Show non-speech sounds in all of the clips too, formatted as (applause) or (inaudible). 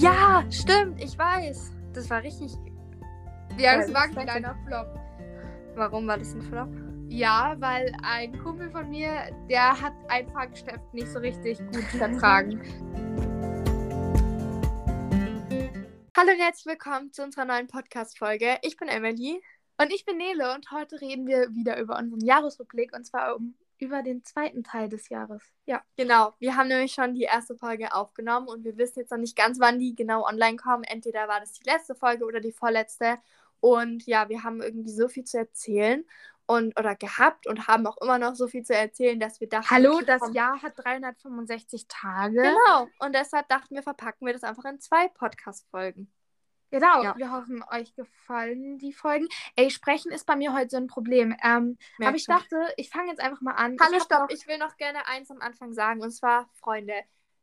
Ja, stimmt, ich weiß. Das war richtig. Ja, das war ein kleiner Flop. Warum war das ein Flop? Ja, weil ein Kumpel von mir, der hat ein Fahrgeschäft nicht so richtig gut (laughs) vertragen. Hallo und herzlich willkommen zu unserer neuen Podcast-Folge. Ich bin Emily. Und ich bin Nele und heute reden wir wieder über unseren Jahresrückblick und zwar um, über den zweiten Teil des Jahres. Ja. Genau, wir haben nämlich schon die erste Folge aufgenommen und wir wissen jetzt noch nicht ganz, wann die genau online kommen. Entweder war das die letzte Folge oder die vorletzte. Und ja, wir haben irgendwie so viel zu erzählen und oder gehabt und haben auch immer noch so viel zu erzählen, dass wir dachten, Hallo, das komm. Jahr hat 365 Tage. Genau. Und deshalb dachten wir, verpacken wir das einfach in zwei Podcast-Folgen. Genau, Ja. wir hoffen, euch gefallen die Folgen. Ey, sprechen ist bei mir heute so ein Problem. Ähm, aber ich schon. dachte, ich fange jetzt einfach mal an. Hallo, ich stopp. noch- Ich will noch gerne eins am Anfang sagen. Und zwar, Freunde,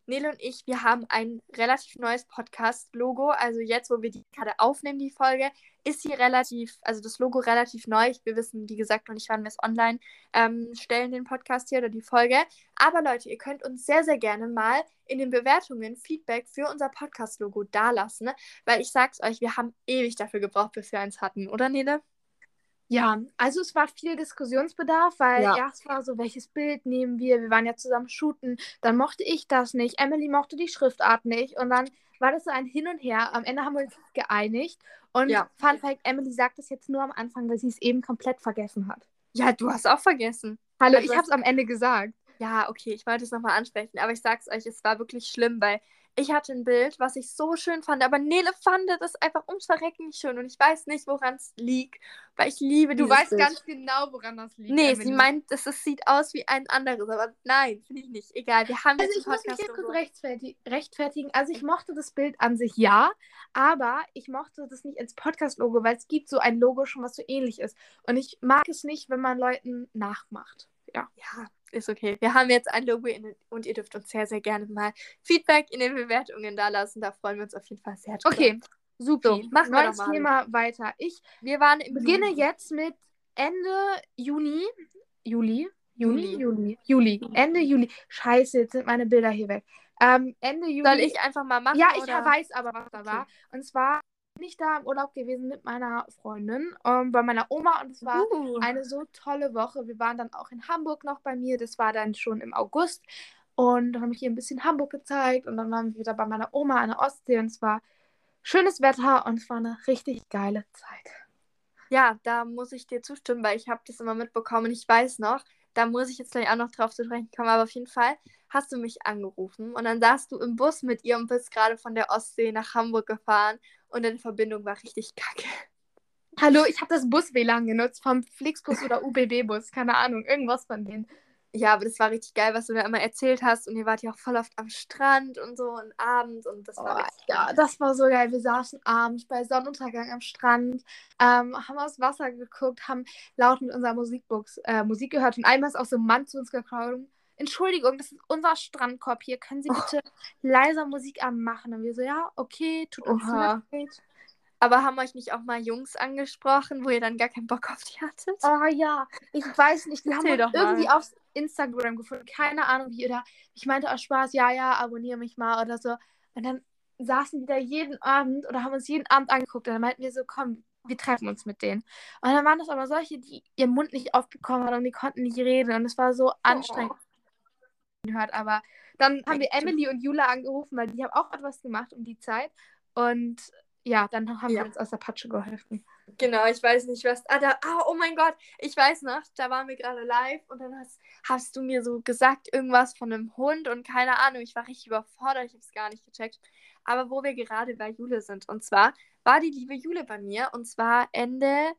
Nele und ich, wir haben ein relativ neues Podcast-Logo. Also jetzt, wo wir die gerade aufnehmen, die Folge, ist sie relativ, also das Logo relativ neu. Wir wissen, wie gesagt, noch nicht, wann wir es online ähm, stellen, den Podcast hier oder die Folge. Aber Leute, ihr könnt uns sehr, sehr gerne mal in den Bewertungen Feedback für unser Podcast-Logo dalassen. Weil ich sag's euch, wir haben ewig dafür gebraucht, bis wir eins hatten, oder Nele? Ja, also es war viel Diskussionsbedarf, weil Ja. erst war so, welches Bild nehmen wir? Wir waren ja zusammen shooten. Dann mochte ich das nicht. Emily mochte die Schriftart nicht. Und dann war das so ein Hin und Her. Am Ende haben wir uns geeinigt. Und Ja. Fun Fact, Emily sagt das jetzt nur am Anfang, weil sie es eben komplett vergessen hat. Ja, du hast auch vergessen. Hallo, Also ich habe es am Ende gesagt. Ja, okay, ich wollte es nochmal ansprechen, aber ich sag's euch, es war wirklich schlimm, weil ich hatte ein Bild, was ich so schön fand, aber Nele fand das einfach ums Verrecken nicht schön und ich weiß nicht, woran es liegt, weil ich liebe Du weißt Bild. ganz genau, woran das liegt. Nee, sie meint, es es sieht aus wie ein anderes, aber nein, finde ich nicht. Egal, wir haben Also jetzt ich ein muss mich jetzt Podcast-Logo. kurz rechtferti rechtfertigen. Also ich mochte das Bild an sich ja, aber ich mochte das nicht ins Podcast-Logo, weil es gibt so ein Logo schon, was so ähnlich ist. Und ich mag es nicht, wenn man Leuten nachmacht. Ja. Ja, ist okay. Wir haben jetzt ein Logo in, und ihr dürft uns sehr, sehr gerne mal Feedback in den Bewertungen da lassen. Da freuen wir uns auf jeden Fall sehr drüber. Okay, super. So, machen wir Neues mal. Thema weiter. Ich Wir waren im beginne Juli. jetzt mit Ende Juni. Juli? Juni? Juli. Juli. Juli. Ende Juli. Scheiße, jetzt sind meine Bilder hier weg. Ähm, Ende Juli. Soll ich einfach mal machen? Ja, ich oder? weiß aber, was da Okay. war. Und zwar bin ich da im Urlaub gewesen mit meiner Freundin, ähm, bei meiner Oma und es war Uh. eine so tolle Woche. Wir waren dann auch in Hamburg noch bei mir. Das war dann schon im August. Und dann habe ich ihr ein bisschen Hamburg gezeigt und dann waren wir wieder bei meiner Oma an der Ostsee und es war schönes Wetter und es war eine richtig geile Zeit. Ja, da muss ich dir zustimmen, weil ich habe das immer mitbekommen und ich weiß noch, da muss ich jetzt gleich auch noch drauf zu sprechen kommen, aber auf jeden Fall hast du mich angerufen und dann saßt du im Bus mit ihr und bist gerade von der Ostsee nach Hamburg gefahren und deine Verbindung war richtig kacke. Hallo, ich habe das Bus-WLAN genutzt vom Flixbus oder UBB-Bus, keine Ahnung, irgendwas von denen. Ja, aber das war richtig geil, was du da immer erzählt hast und ihr wart ja auch voll oft am Strand und so und abends und das war Oh, ja, das war so geil. Wir saßen abends bei Sonnenuntergang am Strand, ähm, haben aufs Wasser geguckt, haben laut mit unserer Musikbox äh, Musik gehört und einmal ist auch so ein Mann zu uns gekommen. Entschuldigung, das ist unser Strandkorb hier. Können Sie bitte leiser Musik anmachen? Und wir so, ja, okay, tut uns leid. Aber haben euch nicht auch mal Jungs angesprochen, wo ihr dann gar keinen Bock auf die hattet? Oh ja, ich weiß nicht, die haben uns doch irgendwie auf Instagram gefunden. Keine Ahnung wie. Oder ich meinte aus Spaß, ja, ja, abonniere mich mal oder so. Und dann saßen die da jeden Abend oder haben uns jeden Abend angeguckt. Und dann meinten wir so, komm, wir treffen uns mit denen. Und dann waren das aber solche, die ihren Mund nicht aufbekommen haben und die konnten nicht reden. Und es war so anstrengend. Hört, aber dann haben wir? Emily und Jula angerufen, weil die haben auch etwas gemacht um die Zeit. Und ja, dann haben Ja. wir uns aus der Patsche geholfen. Genau, ich weiß nicht, was. Ah, da, ah, oh mein Gott, ich weiß noch, da waren wir gerade live und dann hast, hast du mir so gesagt, irgendwas von einem Hund und keine Ahnung, ich war richtig überfordert, ich habe es gar nicht gecheckt. Aber wo wir gerade bei Jule sind, und zwar war die liebe Jule bei mir und zwar Ende,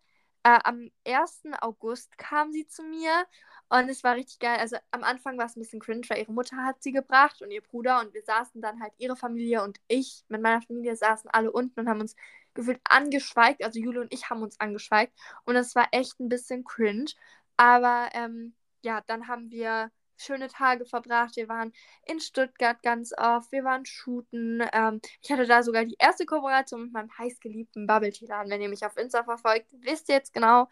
äh, am 1. August kam sie zu mir und es war richtig geil. Also am Anfang war es ein bisschen cringe, weil ihre Mutter hat sie gebracht und ihr Bruder und wir saßen dann halt, ihre Familie und ich mit meiner Familie saßen alle unten und haben uns gefühlt angeschweigt. Also Jule und ich haben uns angeschweigt. Und das war echt ein bisschen cringe. Aber ähm, ja, dann haben wir schöne Tage verbracht. Wir waren in Stuttgart ganz oft. Wir waren shooten. Ähm, ich hatte da sogar die erste Kooperation mit meinem heißgeliebten Bubble Tea Laden. Wenn ihr mich auf Insta verfolgt, wisst ihr jetzt genau,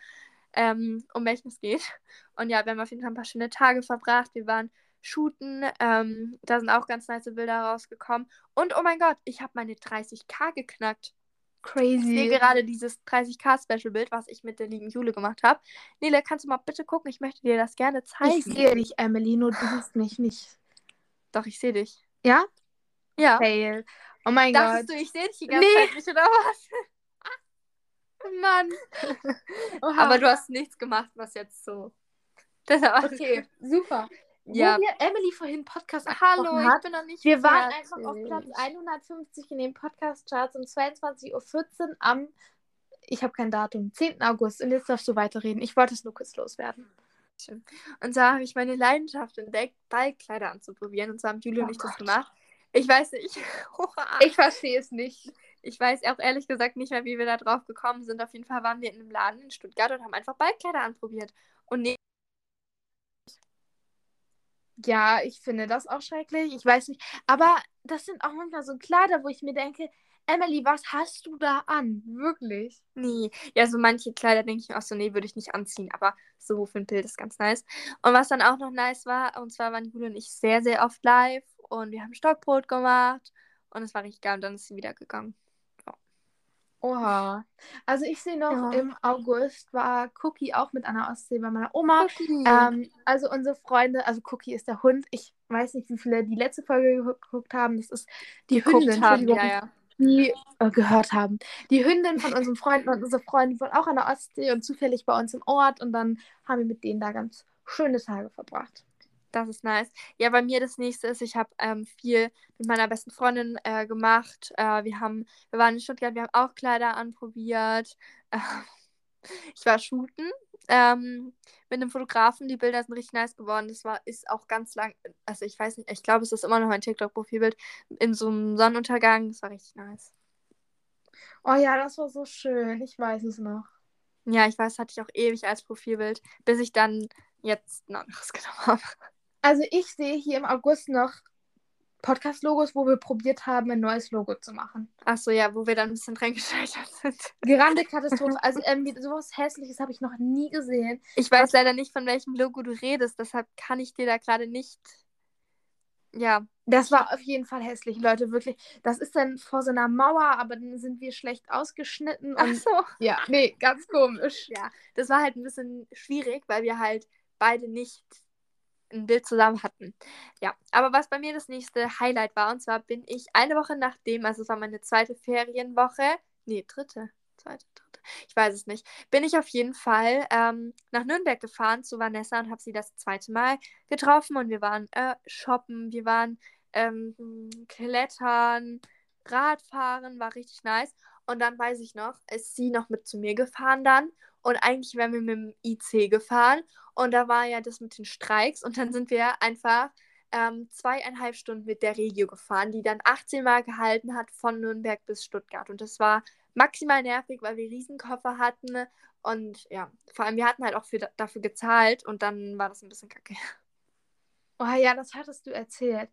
ähm, um welchen es geht. Und ja, wir haben auf jeden Fall ein paar schöne Tage verbracht. Wir waren shooten. Ähm, da sind auch ganz nice Bilder rausgekommen. Und oh mein Gott, ich habe meine 30k geknackt. Ich sehe Crazy. gerade dieses 30k-Special-Bild, was ich mit der lieben Jule gemacht habe. Nele, kannst du mal bitte gucken? Ich möchte dir das gerne zeigen. Ich sehe dich, Emily, nur du siehst mich nicht. Doch, ich sehe dich. Ja? Ja. Fail. Oh mein Dachtest Gott. du, ich sehe dich die ganze Nee. Zeit nicht, oder was? (laughs) Mann. (laughs) Oha. Aber du hast nichts gemacht, was jetzt so. War Okay, super. Ja. Wo wir Emily vorhin Podcast Hallo, angesprochen ich hat, bin noch nicht wir waren fertig. einfach auf Platz 150 in den Podcast-Charts um 22.14 Uhr am, ich habe kein Datum, 10. August. Und jetzt darfst du weiterreden. Ich wollte es nur kurz loswerden. Und zwar habe ich meine Leidenschaft entdeckt, Ballkleider anzuprobieren. Und zwar haben Julia Oh und ich das Gott. gemacht. Ich weiß nicht. (laughs) Ich verstehe es nicht. Ich weiß auch ehrlich gesagt nicht mehr, wie wir da drauf gekommen sind. Auf jeden Fall waren wir in einem Laden in Stuttgart und haben einfach Ballkleider anprobiert. Und nee, Ja, ich finde das auch schrecklich. Ich weiß nicht. Aber das sind auch manchmal so Kleider, wo ich mir denke, Emily, was hast du da an? Wirklich? nee. Ja, so manche Kleider denke ich mir auch so, nee, würde ich nicht anziehen. Aber so für ein Bild ist ganz nice. Und was dann auch noch nice war, und zwar waren Julia und ich sehr, sehr oft live. Und wir haben Stockbrot gemacht. Und es war richtig geil. Und dann ist sie wieder gegangen. Oha. Also ich sehe noch, Ja. im August war Cookie auch mit einer Ostsee bei meiner Oma. Ähm, also unsere Freunde, also Cookie ist der Hund. Ich weiß nicht, wie viele die letzte Folge gegu- geguckt haben. Das ist die Hündin, haben, ja, ja. die äh, gehört haben. Die Hündin von unseren Freunden und unsere Freundin wohnt auch an der Ostsee und zufällig bei uns im Ort. Und dann haben wir mit denen da ganz schöne Tage verbracht. Das ist nice. Ja, bei mir das nächste ist, ich habe ähm, viel mit meiner besten Freundin äh, gemacht. Äh, wir haben, wir waren in Stuttgart, wir haben auch Kleider anprobiert. Ähm, (laughs) ich war shooten ähm, mit einem Fotografen. Die Bilder sind richtig nice geworden. Das war, ist auch ganz lang, also ich weiß nicht, ich glaube, es ist immer noch mein TikTok-Profilbild in so einem Sonnenuntergang. Das war richtig nice. Oh ja, das war so schön. Ich weiß es noch. Ja, ich weiß, hatte ich auch ewig als Profilbild, bis ich dann jetzt ein anderes genommen habe. Also ich sehe hier im August noch Podcast-Logos, wo wir probiert haben, ein neues Logo zu machen. Achso, ja, wo wir dann ein bisschen dran gescheitert sind. Grande Katastrophe. (laughs) Also ähm, sowas Hässliches habe ich noch nie gesehen. Ich weiß leider nicht, von welchem Logo du redest, deshalb kann ich dir da gerade nicht. Ja, Das war auf jeden Fall hässlich, Leute, wirklich. Das ist dann vor so einer Mauer, aber dann sind wir schlecht ausgeschnitten. ach Und so. ja, nee, ganz komisch. Ja, das war halt ein bisschen schwierig, weil wir halt beide nicht ein Bild zusammen hatten. Ja, aber was bei mir das nächste Highlight war, und zwar bin ich eine Woche nachdem, also es war meine zweite Ferienwoche, nee, dritte, zweite, dritte, ich weiß es nicht, bin ich auf jeden Fall ähm, nach Nürnberg gefahren zu Vanessa und habe sie das zweite Mal getroffen und wir waren äh, shoppen, wir waren ähm, klettern, Radfahren, war richtig nice. Und dann weiß ich noch, ist sie noch mit zu mir gefahren dann. Und eigentlich wären wir mit dem IC gefahren. Und da war ja das mit den Streiks. Und dann sind wir einfach ähm, zweieinhalb Stunden mit der Regio gefahren, die dann 18 Mal gehalten hat von Nürnberg bis Stuttgart. Und das war maximal nervig, weil wir Riesenkoffer hatten. Und ja, vor allem wir hatten halt auch für, dafür gezahlt. Und dann war das ein bisschen kacke. Oh ja, das hattest du erzählt.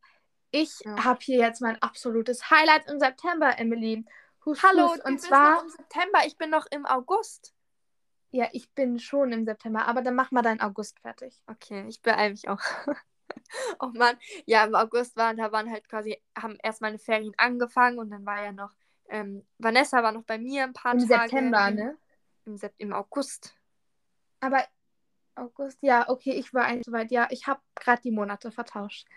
Ich Ja. habe hier jetzt mein absolutes Highlight im September, Emily. Hus, Hallo, hus. du und zwar, noch im September. Ich bin noch im August. ja, ich bin schon im September, aber dann mach mal deinen August fertig. Okay, ich beeile mich auch. (laughs) oh Mann, ja, im August waren, da waren halt quasi, haben erst meine Ferien angefangen und dann war ja noch, ähm, Vanessa war noch bei mir ein paar Im Tage. September, im, ne? Im, Sep Im August. Aber August, ja, okay, ich war eigentlich soweit. Ja, ich habe gerade die Monate vertauscht.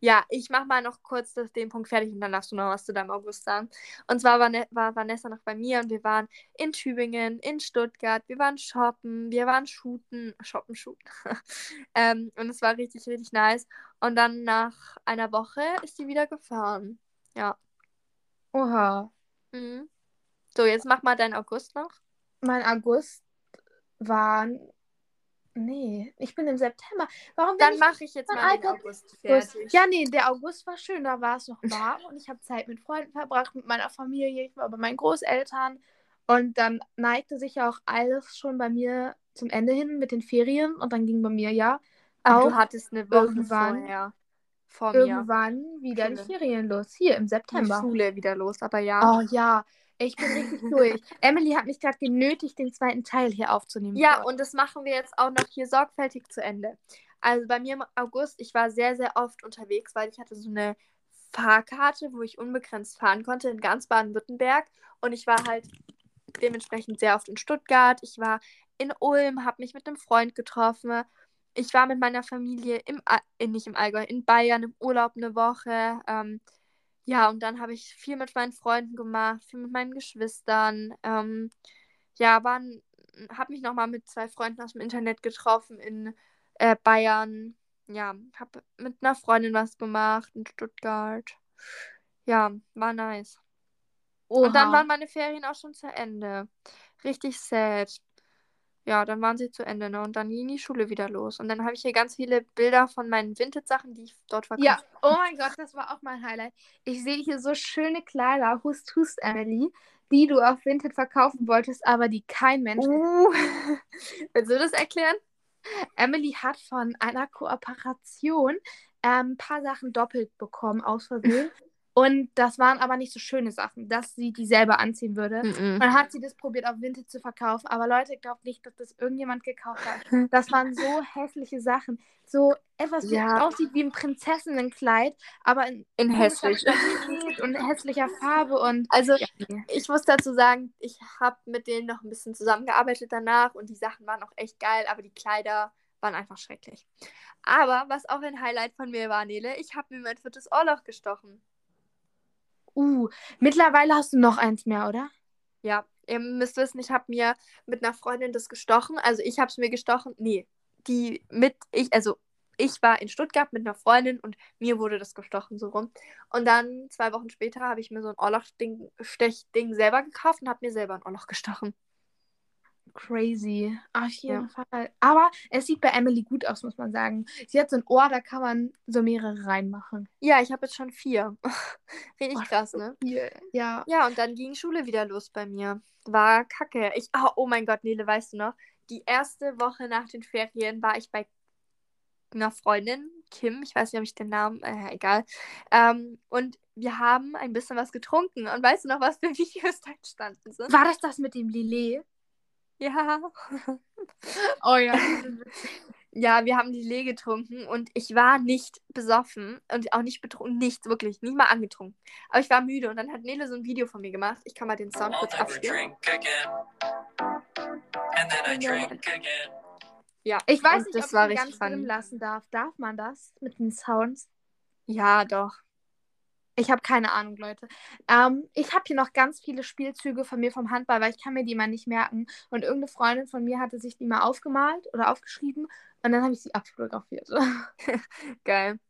Ja, ich mach mal noch kurz das, den Punkt fertig und dann darfst du noch was zu deinem August sagen. Und zwar war, ne, war Vanessa noch bei mir und wir waren in Tübingen, in Stuttgart, wir waren shoppen, wir waren shooten, shoppen, shooten. (laughs) ähm, und es war richtig, richtig nice. Und dann nach einer Woche ist sie wieder gefahren. Ja. Oha. Mhm. So, jetzt mach mal deinen August noch. Mein August war. Nee, ich bin im September. Warum Dann mache ich jetzt mal den August fertig. Ja, nee, der August war schön. Da war es noch (laughs) warm und ich habe Zeit mit Freunden verbracht, mit meiner Familie. Ich war bei meinen Großeltern. Und dann neigte sich ja auch alles schon bei mir zum Ende hin mit den Ferien. Und dann ging bei mir ja auch du hattest eine Woche irgendwann- vorher vor mir irgendwann wieder Schule. die Ferien los. Hier im die September. Schule wieder los. Aber ja. Oh ja, ich bin richtig durch. Emily hat mich gerade genötigt, den zweiten Teil hier aufzunehmen. Ja, und das machen wir jetzt auch noch hier sorgfältig zu Ende. Also bei mir im August, ich war sehr, sehr oft unterwegs, weil ich hatte so eine Fahrkarte, wo ich unbegrenzt fahren konnte in ganz Baden-Württemberg. Und ich war halt dementsprechend sehr oft in Stuttgart. Ich war in Ulm, habe mich mit einem Freund getroffen. Ich war mit meiner Familie im, äh, nicht im Allgäu, in Bayern im Urlaub eine Woche. Ähm, ja, und dann habe ich viel mit meinen Freunden gemacht, viel mit meinen Geschwistern. Ähm, ja, habe mich nochmal mit zwei Freunden aus dem Internet getroffen in äh, Bayern. Ja, habe mit einer Freundin was gemacht in Stuttgart. Ja, war nice. Oha. Und dann waren meine Ferien auch schon zu Ende. Richtig sad. Ja, dann waren sie zu Ende, ne? Und dann ging die Schule wieder los. Und dann habe ich hier ganz viele Bilder von meinen Vintage-Sachen, die ich dort verkauft Ja, oh mein Gott, das war auch mein Highlight. Ich sehe hier so schöne Kleider, Hust Hust Emily, die du auf Vinted verkaufen wolltest, aber die kein Mensch. Uh. (laughs) Willst du das erklären? Emily hat von einer Kooperation ein ähm, paar Sachen doppelt bekommen, aus Versehen. Und das waren aber nicht so schöne Sachen, dass sie die selber anziehen würde. Mm -mm. Dann hat sie das probiert auf Vinted zu verkaufen. Aber Leute, glaubt nicht, dass das irgendjemand gekauft hat. Das waren so (laughs) hässliche Sachen. So etwas, ja. aussieht wie ein Prinzessinnenkleid, aber in, in hässlich. und hässlicher Farbe. Und also, ja. ich muss dazu sagen, ich habe mit denen noch ein bisschen zusammengearbeitet danach und die Sachen waren auch echt geil, aber die Kleider waren einfach schrecklich. Aber was auch ein Highlight von mir war, Nele, ich habe mir mein viertes Ohrloch gestochen. Uh, mittlerweile hast du noch eins mehr, oder? Ja, ihr müsst wissen, ich habe mir mit einer Freundin das gestochen. Also ich habe es mir gestochen. Nee, die mit ich, also ich war in Stuttgart mit einer Freundin und mir wurde das gestochen so rum. Und dann zwei Wochen später habe ich mir so ein Ohrloch-Stechding selber gekauft und habe mir selber ein Ohrloch gestochen. Crazy. Auf jeden ja. Fall. Aber es sieht bei Emily gut aus, muss man sagen. Sie hat so ein Ohr, da kann man so mehrere reinmachen. Ja, ich habe jetzt schon vier. (laughs) Richtig oh, krass, ne? Viel. Ja. Ja, und dann ging Schule wieder los bei mir. War kacke. Ich, oh, oh mein Gott, Nele, weißt du noch? Die erste Woche nach den Ferien war ich bei einer Freundin, Kim, ich weiß nicht, ob ich den Namen, äh, egal. Ähm, und wir haben ein bisschen was getrunken. Und weißt du noch, was für (laughs) Videos da entstanden sind? War das das mit dem Lillet? Ja. (laughs) Oh ja. ja, wir haben die Lee getrunken und ich war nicht besoffen und auch nicht betrunken, nichts, wirklich, nicht mal angetrunken. Aber ich war müde und dann hat Nele so ein Video von mir gemacht. Ich kann mal den Sound kurz abspielen. Ja, ich weiß nicht, das ob war ich ganz drin lassen darf. Darf man das mit den Sounds? Ja, doch. Ich habe keine Ahnung, Leute. Ähm, ich habe hier noch ganz viele Spielzüge von mir vom Handball, weil ich kann mir die mal nicht merken. Und irgendeine Freundin von mir hatte sich die mal aufgemalt oder aufgeschrieben und dann habe ich sie abfotografiert. (laughs) Geil.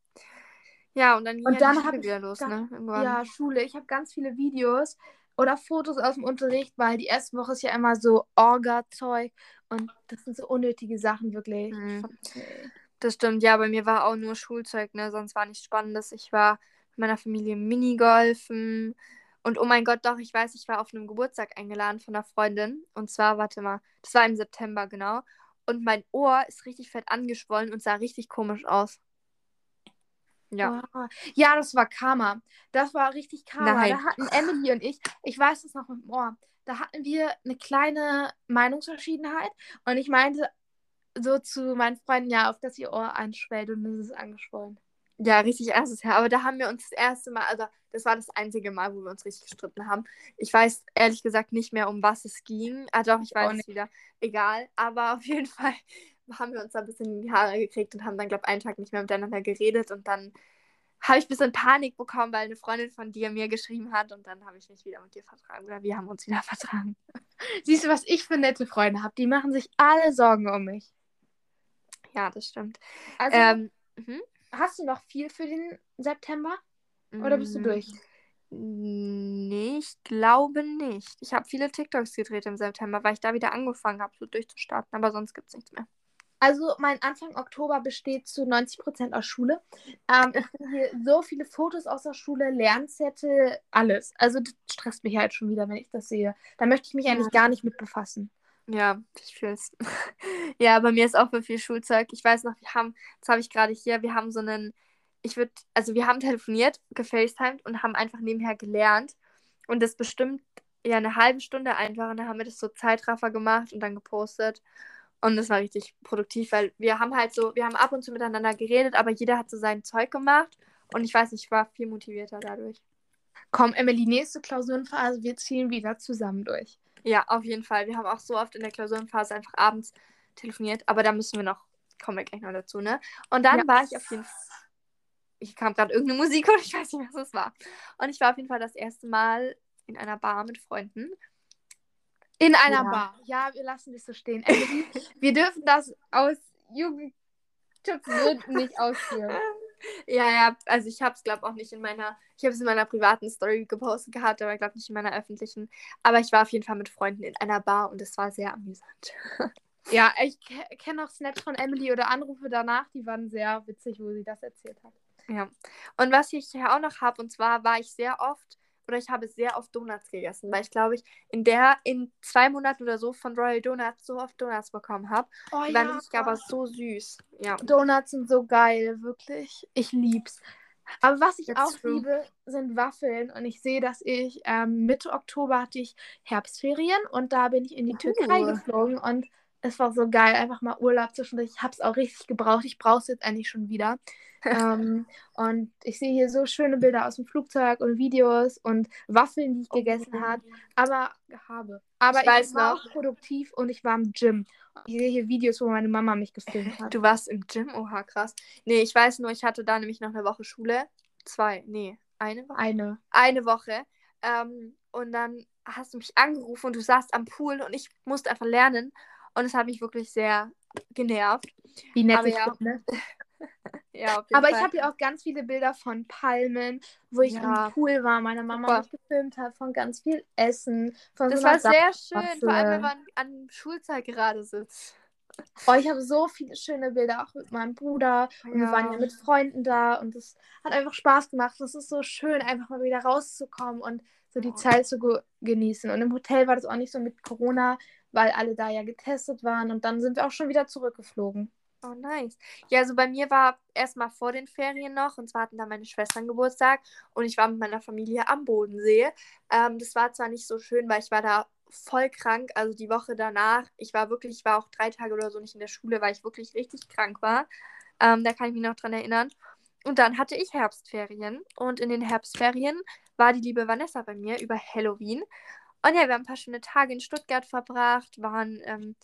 Ja, und dann ging und dann habe ich wieder los, ne? Irgendwann. Ja, Schule. Ich habe ganz viele Videos oder Fotos aus dem Unterricht, weil die erste Woche ist ja immer so Orga-Zeug und das sind so unnötige Sachen, wirklich. Mhm. Das stimmt, ja, bei mir war auch nur Schulzeug, ne? Sonst war nichts Spannendes. Ich war meiner Familie Minigolfen. Und oh mein Gott, doch, ich weiß, ich war auf einem Geburtstag eingeladen von einer Freundin. Und zwar, warte mal, das war im September, genau. Und mein Ohr ist richtig fett angeschwollen und sah richtig komisch aus. Ja. Oh. Ja, das war Karma. Das war richtig Karma. Nein. Da hatten Emily und ich, ich weiß es noch mit dem Ohr, da hatten wir eine kleine Meinungsverschiedenheit. Und ich meinte so zu meinen Freunden, ja, auf dass ihr Ohr anschwellt und es ist angeschwollen. Ja, richtig erstes Jahr. Aber da haben wir uns das erste Mal, also das war das einzige Mal, wo wir uns richtig gestritten haben. Ich weiß ehrlich gesagt nicht mehr, um was es ging. Ah doch, ich weiß oh, es wieder. Egal. Aber auf jeden (laughs) Fall haben wir uns da ein bisschen in die Haare gekriegt und haben dann, glaube ich, einen Tag nicht mehr miteinander geredet. Und dann habe ich ein bisschen Panik bekommen, weil eine Freundin von dir mir geschrieben hat. Und dann habe ich mich wieder mit dir vertragen. Oder wir haben uns wieder (laughs) vertragen. Siehst du, was ich für nette Freunde habe? Die machen sich alle Sorgen um mich. Ja, das stimmt. Also, ähm, mhm. Hast du noch viel für den September? Oder bist du durch? Mm, nee, ich glaube nicht. Ich habe viele TikToks gedreht im September, weil ich da wieder angefangen habe, so durchzustarten. Aber sonst gibt es nichts mehr. Also mein Anfang Oktober besteht zu 90% aus Schule. Ähm, ich (laughs) habe hier so viele Fotos aus der Schule, Lernzettel, alles. Also das stresst mich halt schon wieder, wenn ich das sehe. Da möchte ich mich eigentlich gar nicht mit befassen. Ja, ich fühle es. (laughs) ja, bei mir ist auch für viel Schulzeug. Ich weiß noch, wir haben, das habe ich gerade hier, wir haben so einen, ich würde, also wir haben telefoniert, gefacetimed und haben einfach nebenher gelernt. Und das bestimmt ja eine halbe Stunde einfach. Und dann haben wir das so Zeitraffer gemacht und dann gepostet. Und das war richtig produktiv, weil wir haben halt so, wir haben ab und zu miteinander geredet, aber jeder hat so sein Zeug gemacht. Und ich weiß nicht, ich war viel motivierter dadurch. Komm, Emily, nächste Klausurenphase, wir ziehen wieder zusammen durch. Ja, auf jeden Fall. Wir haben auch so oft in der Klausurenphase einfach abends telefoniert, aber da müssen wir noch, kommen wir gleich noch dazu, ne? Und dann Ja. war ich auf jeden Fall. Ich kam gerade irgendeine Musik und (laughs) ich weiß nicht, was es war. Und ich war auf jeden Fall das erste Mal in einer Bar mit Freunden. In einer Ja. Bar. Ja, wir lassen das so stehen. Emily, wir dürfen das aus Jugendschutzgründen nicht ausführen. (laughs) Ja, ja, also ich habe es, glaube auch nicht in meiner, ich habe es in meiner privaten Story gepostet gehabt, aber glaube nicht in meiner öffentlichen. Aber ich war auf jeden Fall mit Freunden in einer Bar und es war sehr amüsant. (laughs) Ja, ich ke- kenne auch Snaps von Emily oder Anrufe danach, die waren sehr witzig, wo sie das erzählt hat. Ja. Und was ich hier auch noch habe, und zwar war ich sehr oft, oder ich habe sehr oft Donuts gegessen, weil ich glaube ich in der, in zwei Monaten oder so von Royal Donuts so oft Donuts bekommen habe. Oh Die waren richtig aber so süß. Ja. Donuts sind so geil, wirklich. Ich lieb's. Aber was ich That's auch true. liebe, sind Waffeln. Und ich sehe, dass ich ähm, Mitte Oktober hatte ich Herbstferien und da bin ich in die Uh. Türkei geflogen und es war so geil, einfach mal Urlaub zwischendurch. Ich habe es auch richtig gebraucht. Ich brauche es jetzt eigentlich schon wieder. (laughs) ähm, und ich sehe hier so schöne Bilder aus dem Flugzeug und Videos und Waffeln, die ich gegessen Oh. habe. Aber habe. Aber Ich ich, weiß war noch. auch produktiv und ich war im Gym. Ich sehe hier Videos, wo meine Mama mich gefilmt hat. Du warst im Gym? Oha, krass. Nee, ich weiß nur, ich hatte da nämlich noch eine Woche Schule. Zwei, nee, eine Woche. Eine. Eine Woche. Ähm, und dann hast du mich angerufen und du saßt am Pool und ich musste einfach lernen. Und es hat mich wirklich sehr genervt. Wie nett Aber ich ja, bin, ne? (laughs) Ja, Aber ich Fall. habe hier auch ganz viele Bilder von Palmen, wo ich Ja. im Pool war, meine Mama Super. mich gefilmt hat, von ganz viel Essen, von Das so war sehr schön, vor allem wenn man an Schulzeit gerade sitzt. Oh, ich habe so viele schöne Bilder, auch mit meinem Bruder. Und wir waren ja mit Freunden da und es hat einfach Spaß gemacht. Es ist so schön, einfach mal wieder rauszukommen und so die Ja. Zeit zu ge genießen. Und im Hotel war das auch nicht so mit Corona, weil alle da ja getestet waren. Und dann sind wir auch schon wieder zurückgeflogen. Oh, nice. Ja, also bei mir war erstmal vor den Ferien noch, und zwar hatten da meine Schwestern Geburtstag und ich war mit meiner Familie am Bodensee. Ähm, das war zwar nicht so schön, weil ich war da voll krank, also die Woche danach. Ich war wirklich, ich war auch drei Tage oder so nicht in der Schule, weil ich wirklich richtig krank war. Ähm, da kann ich mich noch dran erinnern. Und dann hatte ich Herbstferien und in den Herbstferien war die liebe Vanessa bei mir über Halloween. Und ja, wir haben ein paar schöne Tage in Stuttgart verbracht, waren, ähm,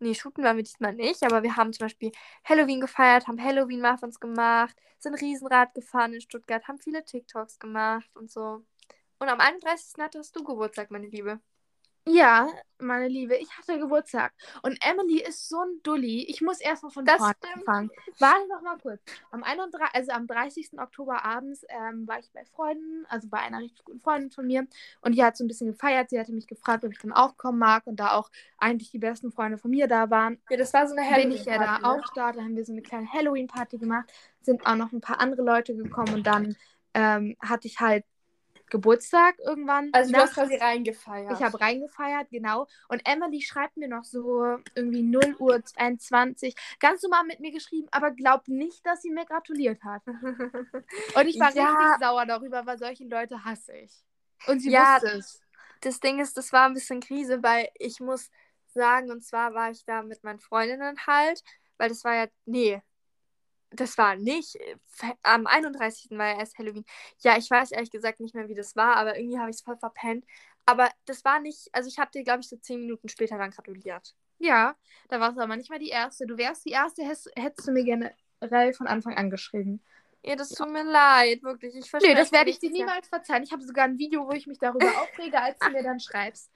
nee, shooten waren wir diesmal nicht, aber wir haben zum Beispiel Halloween gefeiert, haben Halloween-Muffins gemacht, sind Riesenrad gefahren in Stuttgart, haben viele TikToks gemacht und so. Und am 31. hattest du Geburtstag, meine Liebe. Ja, meine Liebe, ich hatte Geburtstag. Und Emily ist so ein Dulli. Ich muss erstmal von Das vorne stimmt. anfangen. Warte noch mal kurz. Am, 31, also am 30. Oktober abends ähm, war ich bei Freunden, also bei einer richtig guten Freundin von mir. Und die hat so ein bisschen gefeiert. Sie hatte mich gefragt, ob ich dann auch kommen mag. Und da auch eigentlich die besten Freunde von mir da waren, Ja, das war so eine bin ich ja da Halloween-Party, ne? auch da. Da haben wir so eine kleine Halloween-Party gemacht. Sind auch noch ein paar andere Leute gekommen. Und dann ähm, hatte ich halt Geburtstag irgendwann. Also du hast quasi reingefeiert. Ich habe reingefeiert, genau. Und Emily schreibt mir noch so irgendwie 0 Uhr 22, ganz normal mit mir geschrieben, aber glaubt nicht, dass sie mir gratuliert hat. (laughs) Und ich war Ja. richtig sauer darüber, weil solche Leute hasse ich. Und sie Ja, wusste es. das Ding ist, das war ein bisschen Krise, weil ich muss sagen, und zwar war ich da mit meinen Freundinnen halt, weil das war ja, nee, das war nicht, äh, am 31. war ja erst Halloween. Ja, ich weiß ehrlich gesagt nicht mehr, wie das war, aber irgendwie habe ich es voll verpennt. Aber das war nicht, also ich habe dir, glaube ich, so zehn Minuten später dann gratuliert. Ja, da warst du aber nicht mal die Erste. Du wärst die Erste, hättest, hättest du mir generell von Anfang an geschrieben. Ja, das tut mir leid, wirklich. Ich Nee, verspreche das werde ich dir niemals verzeihen. Ich habe sogar ein Video, wo ich mich darüber (laughs) aufrege, als du mir dann schreibst.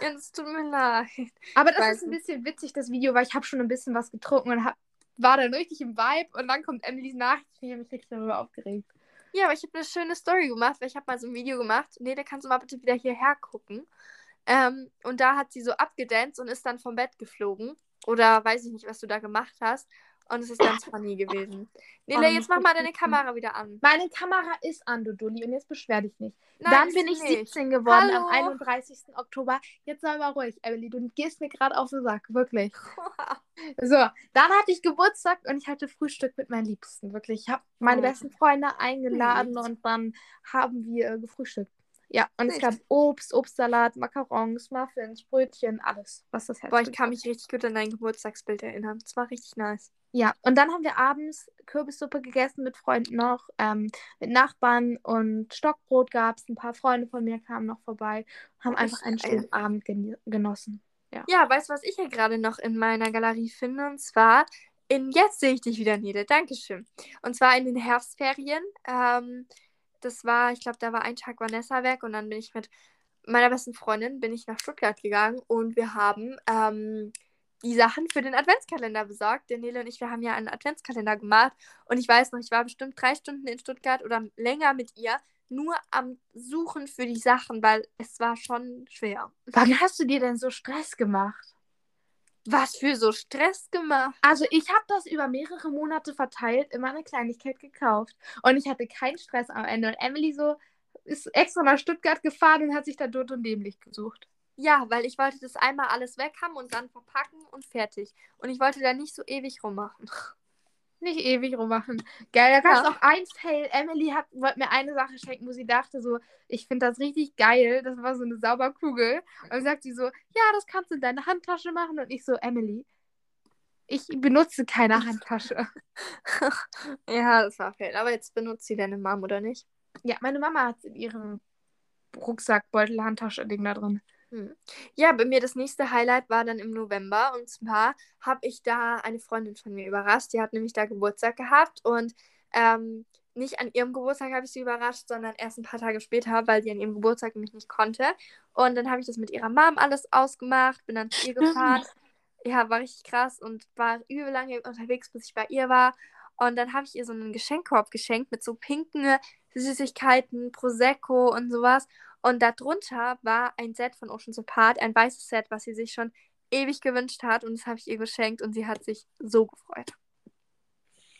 Ja, das tut mir leid. Aber das ist ein bisschen witzig, das Video, weil ich habe schon ein bisschen was getrunken und hab, war dann richtig im Vibe und dann kommt Emilys Nachricht. Ich habe mich richtig darüber aufgeregt. Ja, aber ich habe eine schöne Story gemacht, weil ich habe mal so ein Video gemacht. Nee, da kannst du mal bitte wieder hierher gucken. Ähm, und da hat sie so abgedanced und ist dann vom Bett geflogen. Oder weiß ich nicht, was du da gemacht hast. Und es ist ganz funny gewesen. Nele, Oh, jetzt mach mal deine Kamera wieder an. Meine Kamera ist an, du Dulli, und jetzt beschwer dich nicht. Nein, dann bin ich nicht. 17 geworden Hallo? am 31. Oktober. Jetzt sei mal ruhig, Emily. Du gehst mir gerade auf den Sack, wirklich. (laughs) So, dann hatte ich Geburtstag und ich hatte Frühstück mit meinen Liebsten, wirklich. Ich habe meine Oh. besten Freunde eingeladen und dann haben wir äh, gefrühstückt. Ja, und es Echt? gab Obst, Obstsalat, Macarons, Muffins, Brötchen, alles, was das Herz Boah, ich kann mich richtig gut an dein Geburtstagsbild erinnern. Das war richtig nice. Ja, und dann haben wir abends Kürbissuppe gegessen mit Freunden noch, ähm, mit Nachbarn und Stockbrot gab es. Ein paar Freunde von mir kamen noch vorbei und haben Oh, einfach einen schönen Abend geni- genossen. Ja, weißt du, was ich hier gerade noch in meiner Galerie finde? Und zwar in Jetzt sehe ich dich wieder, Nele. Dankeschön. Und zwar in den Herbstferien. Ähm, das war, ich glaube, da war ein Tag Vanessa weg und dann bin ich mit meiner besten Freundin bin ich nach Stuttgart gegangen und wir haben ähm, die Sachen für den Adventskalender besorgt. Der Nele und ich, wir haben ja einen Adventskalender gemacht und ich weiß noch, ich war bestimmt drei Stunden in Stuttgart oder länger mit ihr, nur am Suchen für die Sachen, weil es war schon schwer. Wann hast du dir denn so Stress gemacht? Was für so Stress gemacht. Also ich habe das über mehrere Monate verteilt, immer eine Kleinigkeit gekauft. Und ich hatte keinen Stress am Ende. Und Emily so ist extra nach Stuttgart gefahren und hat sich da dort und dämlich gesucht. Ja, weil ich wollte das einmal alles weg haben und dann verpacken und fertig. Und ich wollte da nicht so ewig rummachen. (laughs) Nicht ewig rummachen. Geil, da gab es auch ein Fail. Emily hat, wollte mir eine Sache schenken, wo sie dachte so, ich finde das richtig geil. Das war so eine Sauberkugel. Und dann sagt sie so, ja, das kannst du in deine Handtasche machen. Und ich so, Emily, ich benutze keine (laughs) Handtasche. (laughs) ja, das war fail. Aber jetzt benutzt sie deine Mom, oder nicht? Ja, meine Mama hat in ihrem Rucksackbeutel Handtasche-Ding da drin. Hm. Ja, bei mir das nächste Highlight war dann im November. Und zwar habe ich da eine Freundin von mir überrascht. Die hat nämlich da Geburtstag gehabt. Und ähm, nicht an ihrem Geburtstag habe ich sie überrascht, sondern erst ein paar Tage später, weil sie an ihrem Geburtstag nämlich nicht konnte. Und dann habe ich das mit ihrer Mom alles ausgemacht, bin dann zu ihr (laughs) gefahren. Ja, war richtig krass und war übel lange unterwegs, bis ich bei ihr war. Und dann habe ich ihr so einen Geschenkkorb geschenkt mit so pinken Süßigkeiten, Prosecco und sowas. Und darunter war ein Set von Oceans Apart, ein weißes Set, was sie sich schon ewig gewünscht hat. Und das habe ich ihr geschenkt und sie hat sich so gefreut.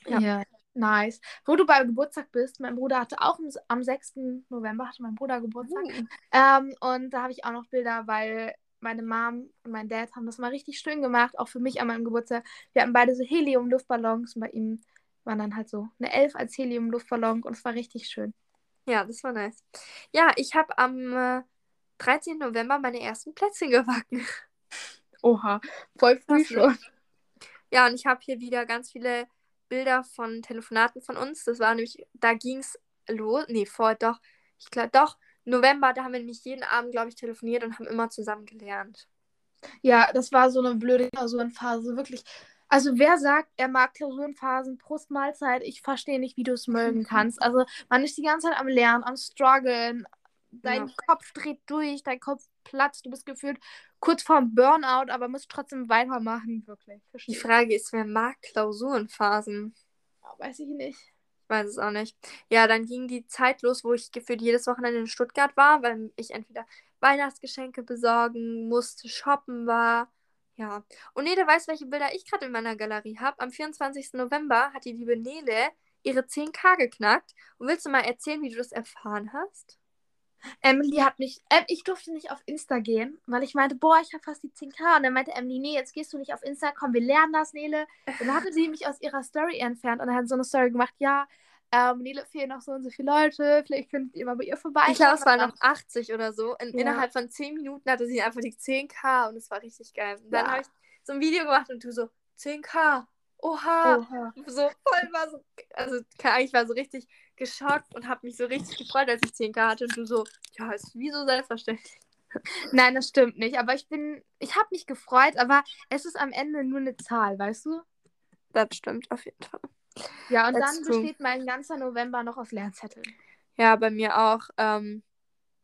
Ja. Ja. Nice. Wo du beim Geburtstag bist, mein Bruder hatte auch am, am 6. November hatte mein Bruder Geburtstag. Ähm, und da habe ich auch noch Bilder, weil meine Mom und mein Dad haben das mal richtig schön gemacht, auch für mich an meinem Geburtstag. Wir hatten beide so Helium-Luftballons und bei ihm waren dann halt so eine Elf als Helium-Luftballon und es war richtig schön. Ja, das war nice. Ja, ich habe am äh, 13. November meine ersten Plätzchen gebacken. (laughs) Oha, voll früh ne? schon. Ja, und ich habe hier wieder ganz viele Bilder von Telefonaten von uns. Das war nämlich, da ging es los. Nee, vor doch, ich glaube, doch, November, da haben wir nämlich jeden Abend, glaube ich, telefoniert und haben immer zusammen gelernt. Ja, das war so eine blöde Klausurenphase, wirklich. Also wer sagt, er mag Klausurenphasen, Prost Mahlzeit, ich verstehe nicht, wie du es mögen (laughs) kannst. Also man ist die ganze Zeit am Lernen, am struggeln, dein Ja. Kopf dreht durch, dein Kopf platzt, du bist gefühlt kurz vorm Burnout, aber musst trotzdem weitermachen, wirklich. Die Verstehe. Frage ist, wer mag Klausurenphasen? Weiß ich nicht. Ich weiß es auch nicht. Ja, dann ging die Zeit los, wo ich gefühlt jedes Wochenende in Stuttgart war, weil ich entweder Weihnachtsgeschenke besorgen musste, shoppen war. Ja. Und Nele weiß, welche Bilder ich gerade in meiner Galerie habe. Am 24. November hat die liebe Nele ihre 10k geknackt. Und willst du mal erzählen, wie du das erfahren hast? Emily hat mich, äh, ich durfte nicht auf Insta gehen, weil ich meinte, boah, ich habe fast die 10k. Und dann meinte Emily, nee, jetzt gehst du nicht auf Insta, komm, wir lernen das, Nele. Und dann hatte sie mich aus ihrer Story entfernt und dann hat so eine Story gemacht, ja, ähm, Nele fehlen noch so und so viele Leute, vielleicht könnt ihr mal bei ihr vorbei. Ich glaube, es waren noch 80 oder so. In, Ja. Innerhalb von 10 Minuten hatte sie einfach die 10k und es war richtig geil. Und dann Ja. habe ich so ein Video gemacht und du so, 10k. Oha. Oha. so voll war so, also ich war so richtig geschockt und habe mich so richtig gefreut, als ich 10k hatte und du so, ja, ist wie so selbstverständlich. (laughs) Nein, das stimmt nicht. Aber ich bin, ich habe mich gefreut, aber es ist am Ende nur eine Zahl, weißt du? Das stimmt auf jeden Fall. Ja, und That's dann true. besteht mein ganzer November noch aus Lernzetteln. Ja, bei mir auch. Ähm,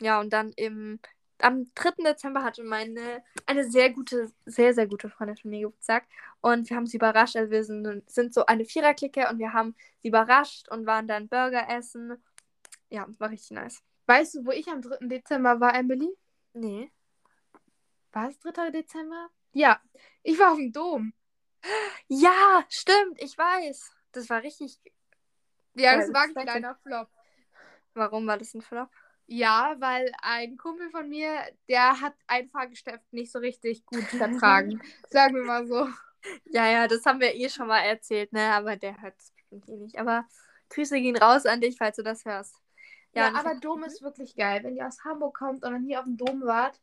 ja, und dann im, am 3. Dezember hatte meine, eine sehr gute, sehr, sehr gute Freundin von mir Geburtstag. Und wir haben sie überrascht. Also wir sind, sind so eine Viererklicke und wir haben sie überrascht und waren dann Burger essen. Ja, war richtig nice. Weißt du, wo ich am 3. Dezember war, Emily? Nee. War es 3. Dezember? Ja, ich war auf dem Dom. Ja, stimmt, ich weiß. Das war richtig. Ja, Ja, das war ein kleiner Flop. Warum war das ein Flop? Ja, weil ein Kumpel von mir, der hat ein Fahrgeschäft nicht so richtig gut (laughs) vertragen. Sagen wir mal so. Ja, ja, das haben wir eh schon mal erzählt, ne? Aber der hört es bestimmt eh nicht. Aber Grüße gehen raus an dich, falls du das hörst. Ja, ich aber Dom ist wirklich geil. Wenn ihr aus Hamburg kommt und dann hier auf dem Dom wart,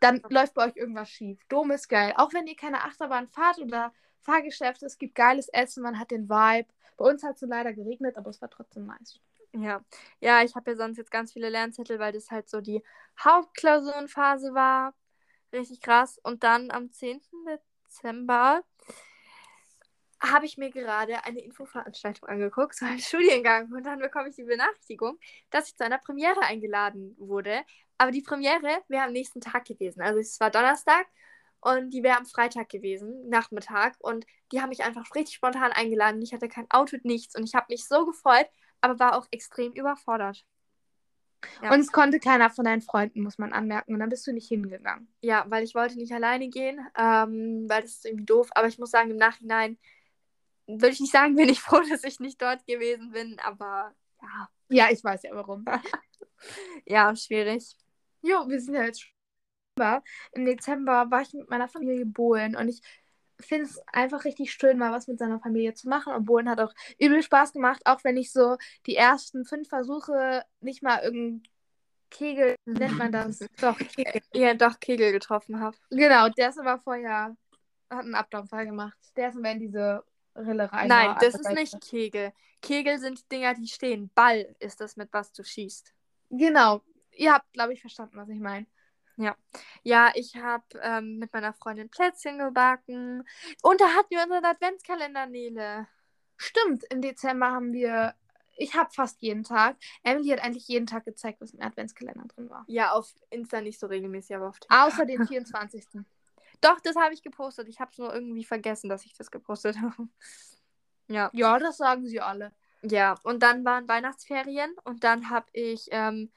dann läuft bei euch irgendwas schief. Dom ist geil. Auch wenn ihr keine Achterbahn fahrt oder Fahrgeschäfte, es gibt geiles Essen, man hat den Vibe. Bei uns hat es leider geregnet, aber es war trotzdem nice. Ja, ja, ich habe ja sonst jetzt ganz viele Lernzettel, weil das halt so die Hauptklausurenphase war. Richtig krass. Und dann am 10. Dezember habe ich mir gerade eine Infoveranstaltung angeguckt, so einen Studiengang. Und dann bekomme ich die Benachrichtigung, dass ich zu einer Premiere eingeladen wurde. Aber die Premiere wäre am nächsten Tag gewesen. Also es war Donnerstag und die wäre am Freitag gewesen, Nachmittag. Und die haben mich einfach richtig spontan eingeladen. Ich hatte kein Auto, nichts. Und ich habe mich so gefreut, aber war auch extrem überfordert. Ja. Und es konnte keiner von deinen Freunden, muss man anmerken. Und dann bist du nicht hingegangen. Ja, weil ich wollte nicht alleine gehen, ähm, weil das ist irgendwie doof. Aber ich muss sagen, im Nachhinein würde ich nicht sagen, (laughs) bin ich froh, dass ich nicht dort gewesen bin. Aber ja, Ja, ich weiß ja warum. (laughs) ja, schwierig. Jo, wir sind ja jetzt im Dezember. War ich mit meiner Familie Bohlen und ich finde es einfach richtig schön, mal was mit seiner Familie zu machen. Und Bohlen hat auch übel Spaß gemacht, auch wenn ich so die ersten fünf Versuche nicht mal irgendein Kegel, nennt man das? (laughs) Doch, Kegel. Ja, doch Kegel getroffen habe. Genau, der ist aber vorher, hat einen Abdampfer gemacht. Der ist immer in diese Rille rein. Nein, das ist nicht Kegel. Kegel sind Dinger, die stehen. Ball ist das, mit was du schießt. Genau. Ihr habt, glaube ich, verstanden, was ich meine. Ja, ich habe ähm, mit meiner Freundin Plätzchen gebacken. Und da hatten wir unseren Adventskalender, Nele. Stimmt, im Dezember haben wir, ich habe fast jeden Tag, Emily hat eigentlich jeden Tag gezeigt, was im Adventskalender drin war. Ja, auf Insta nicht so regelmäßig, aber auf TikTok. Außer den (laughs) 24. Doch, das habe ich gepostet. Ich habe es nur irgendwie vergessen, dass ich das gepostet (laughs) habe. Ja. Ja, das sagen sie alle. Ja, und dann waren Weihnachtsferien und dann habe ich, ähm,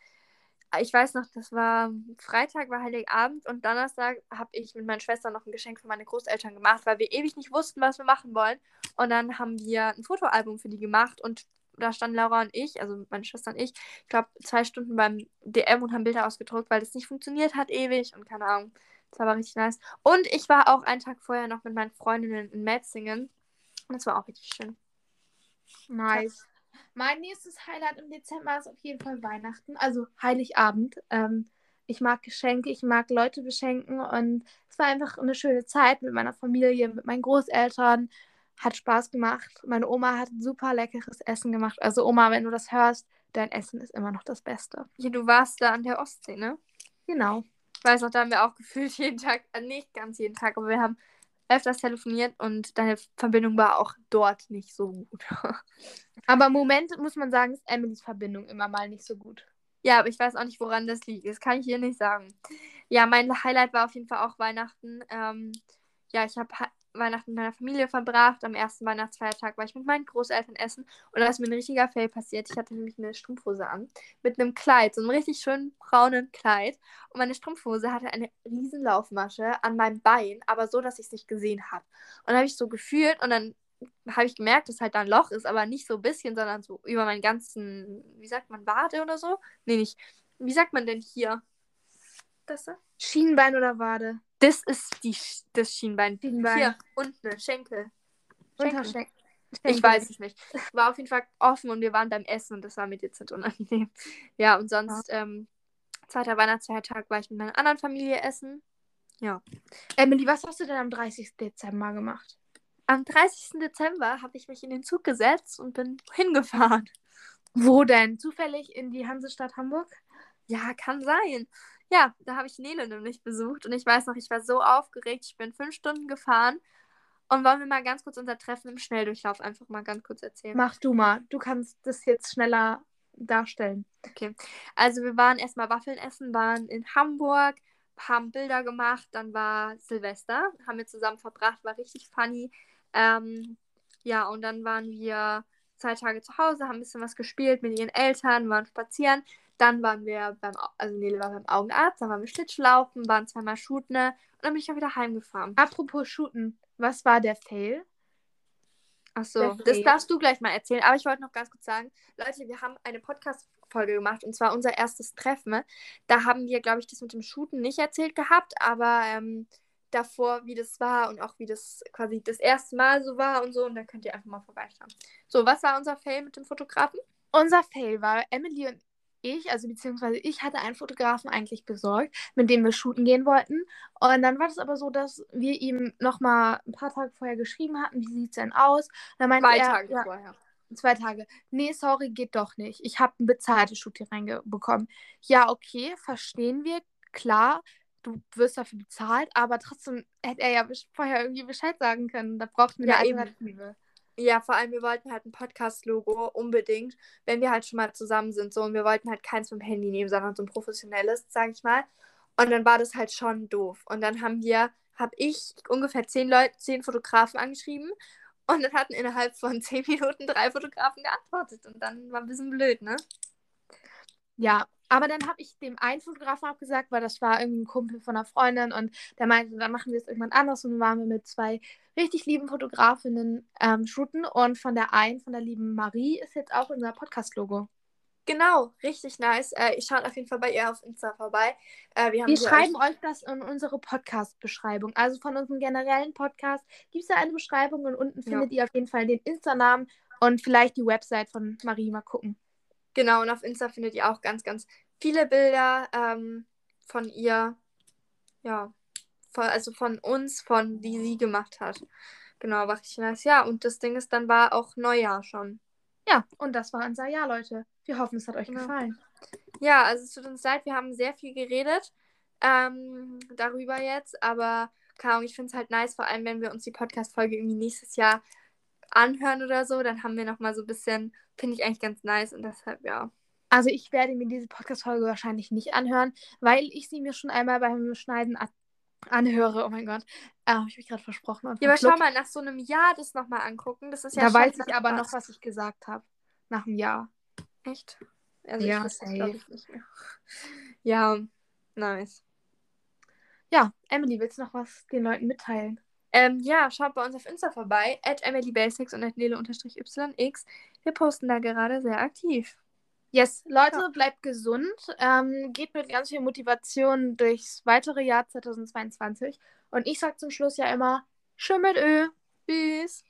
ich weiß noch, das war Freitag, war Heiligabend und Donnerstag habe ich mit meinen Schwestern noch ein Geschenk für meine Großeltern gemacht, weil wir ewig nicht wussten, was wir machen wollen. Und dann haben wir ein Fotoalbum für die gemacht und da standen Laura und ich, also meine Schwester und ich, ich glaube, zwei Stunden beim DM und haben Bilder ausgedruckt, weil das nicht funktioniert hat ewig und keine Ahnung. Das war aber richtig nice. Und ich war auch einen Tag vorher noch mit meinen Freundinnen in Metzingen. Und das war auch richtig schön. Nice. Mein nächstes Highlight im Dezember ist auf jeden Fall Weihnachten, also Heiligabend. Ähm, ich mag Geschenke, ich mag Leute beschenken und es war einfach eine schöne Zeit mit meiner Familie, mit meinen Großeltern. Hat Spaß gemacht. Meine Oma hat super leckeres Essen gemacht. Also Oma, wenn du das hörst, dein Essen ist immer noch das Beste. Hier, du warst da an der Ostsee, ne? Genau. Ich weiß noch, da haben wir auch gefühlt jeden Tag, äh, nicht ganz jeden Tag, aber wir haben öfters telefoniert und deine Verbindung war auch dort nicht so gut. (laughs) Aber im Moment muss man sagen, ist Emilys Verbindung immer mal nicht so gut. ja, aber ich weiß auch nicht, woran das liegt. Das kann ich hier nicht sagen. Ja, mein Highlight war auf jeden Fall auch Weihnachten. Ähm, ja, ich habe Weihnachten mit meiner Familie verbracht. Am ersten Weihnachtsfeiertag war ich mit meinen Großeltern essen und da ist mir ein richtiger Fail passiert. Ich hatte nämlich eine Strumpfhose an mit einem Kleid, so einem richtig schönen braunen Kleid. Und meine Strumpfhose hatte eine riesen Laufmasche an meinem Bein, aber so, dass ich es nicht gesehen habe. Und habe ich so gefühlt und dann habe ich gemerkt, dass halt da ein Loch ist, aber nicht so ein bisschen, sondern so über meinen ganzen, wie sagt man, Wade oder so? Nee, nicht. Wie sagt man denn hier? Das da? Schienbein oder Wade? Das ist die, das Schienbein. Schienbein. Hier, unten, Schenkel. Schenkel. Unterschenkel. Ich weiß es nicht. War auf jeden Fall offen und wir waren beim Essen und das war mir dezent unangenehm. Ja, und sonst, ähm, zweiter Weihnachtsfeiertag war ich mit meiner anderen Familie essen. Ja. Emily, was hast du denn am 30. Dezember gemacht? Am 30. Dezember habe ich mich in den Zug gesetzt und bin hingefahren. Wo denn? Zufällig in die Hansestadt Hamburg? Ja, kann sein. Ja, da habe ich Nele nämlich besucht und ich weiß noch, ich war so aufgeregt. Ich bin fünf Stunden gefahren und wollen wir mal ganz kurz unser Treffen im Schnelldurchlauf einfach mal ganz kurz erzählen. Mach du mal. Du kannst das jetzt schneller darstellen. Also wir waren erstmal Waffeln essen, waren in Hamburg, haben Bilder gemacht, dann war Silvester, haben wir zusammen verbracht, war richtig funny. Ähm, ja, und dann waren wir zwei Tage zu Hause, haben ein bisschen was gespielt mit ihren Eltern, waren spazieren. Dann waren wir beim, also Nele war beim Augenarzt, dann waren wir Schlittschuhlaufen, waren zweimal shooten und dann bin ich auch wieder heimgefahren. Apropos Shooten, was war der Fail? Achso, das darfst du gleich mal erzählen. Aber ich wollte noch ganz kurz sagen, Leute, wir haben eine Podcast-Folge gemacht und zwar unser erstes Treffen. Da haben wir, glaube ich, das mit dem Shooten nicht erzählt gehabt, aber ähm, davor, wie das war und auch wie das quasi das erste Mal so war und so. Und da könnt ihr einfach mal vorbeischauen. So, was war unser Fail mit dem Fotografen? unser Fail war, Emily und ich, also beziehungsweise ich hatte einen Fotografen eigentlich besorgt, mit dem wir shooten gehen wollten. Und dann war es aber so, dass wir ihm nochmal ein paar Tage vorher geschrieben hatten, wie sieht es denn aus? Dann meinte Zwei er, Tage ja, vorher. Zwei Tage. Nee, sorry, geht doch nicht. Ich habe ein bezahltes Shooting reinbekommen. Ja, okay, verstehen wir. Klar, du wirst dafür bezahlt, aber trotzdem hätte er ja vorher irgendwie Bescheid sagen können. Da braucht man Ja, eine eben. Ja, vor allem, wir wollten halt ein Podcast-Logo unbedingt, wenn wir halt schon mal zusammen sind. So, und wir wollten halt keins dem Handy nehmen, sondern so ein professionelles, sag ich mal. Und dann war das halt schon doof. Und dann haben wir, habe ich ungefähr zehn Leute, zehn Fotografen angeschrieben. Und dann hatten innerhalb von zehn Minuten drei Fotografen geantwortet. Und dann war ein bisschen blöd, ne? Ja, aber dann habe ich dem einen Fotografen abgesagt, weil das war irgendwie ein Kumpel von einer Freundin und der meinte, dann machen wir es irgendwann anders und dann waren wir mit zwei richtig lieben Fotografinnen ähm, shooten und von der einen, von der lieben Marie, ist jetzt auch unser Podcast-Logo. Genau, richtig nice. Äh, ich schaue auf jeden Fall bei ihr auf Insta vorbei. Äh, wir Wir schreiben euch- euch das in unsere Podcast-Beschreibung. Also von unserem generellen Podcast gibt es da eine Beschreibung und unten Ja. findet ihr auf jeden Fall den Insta-Namen und vielleicht die Website von Marie mal gucken. Genau, und auf Insta findet ihr auch ganz, ganz viele Bilder ähm, von ihr. Ja, von, also von uns, von die sie gemacht hat. Genau, war richtig nice. Ja, und das Ding ist, dann war auch Neujahr schon. Ja, und das war unser Jahr, Leute. Wir hoffen, es hat euch Genau. gefallen. Ja, also es tut uns leid, wir haben sehr viel geredet ähm, darüber jetzt, aber keine Ahnung, ich finde es halt nice, vor allem wenn wir uns die Podcast-Folge irgendwie nächstes Jahr anhören oder so, dann haben wir nochmal so ein bisschen, finde ich eigentlich ganz nice und deshalb, ja. Also ich werde mir diese Podcast-Folge wahrscheinlich nicht anhören, weil ich sie mir schon einmal beim Schneiden anhöre. Oh mein Gott. Habe ich mich gerade versprochen. Ja, aber schau mal, nach so einem Jahr das nochmal angucken, das ist ja da weiß ich aber noch, was ich gesagt habe. Nach einem Jahr. Echt? Also Ja, ich weiß safe. glaube ich nicht mehr. Ja, nice. Ja, Emily, willst du noch was den Leuten mitteilen? Ähm, ja, schaut bei uns auf Insta vorbei, at emilybasics und at nele-yx. Wir posten da gerade sehr aktiv. Yes, Leute, Ja. bleibt gesund. Ähm, geht mit ganz viel Motivation durchs weitere Jahr 2022. Und ich sag zum Schluss ja immer, schön mit Ö. Tschüss.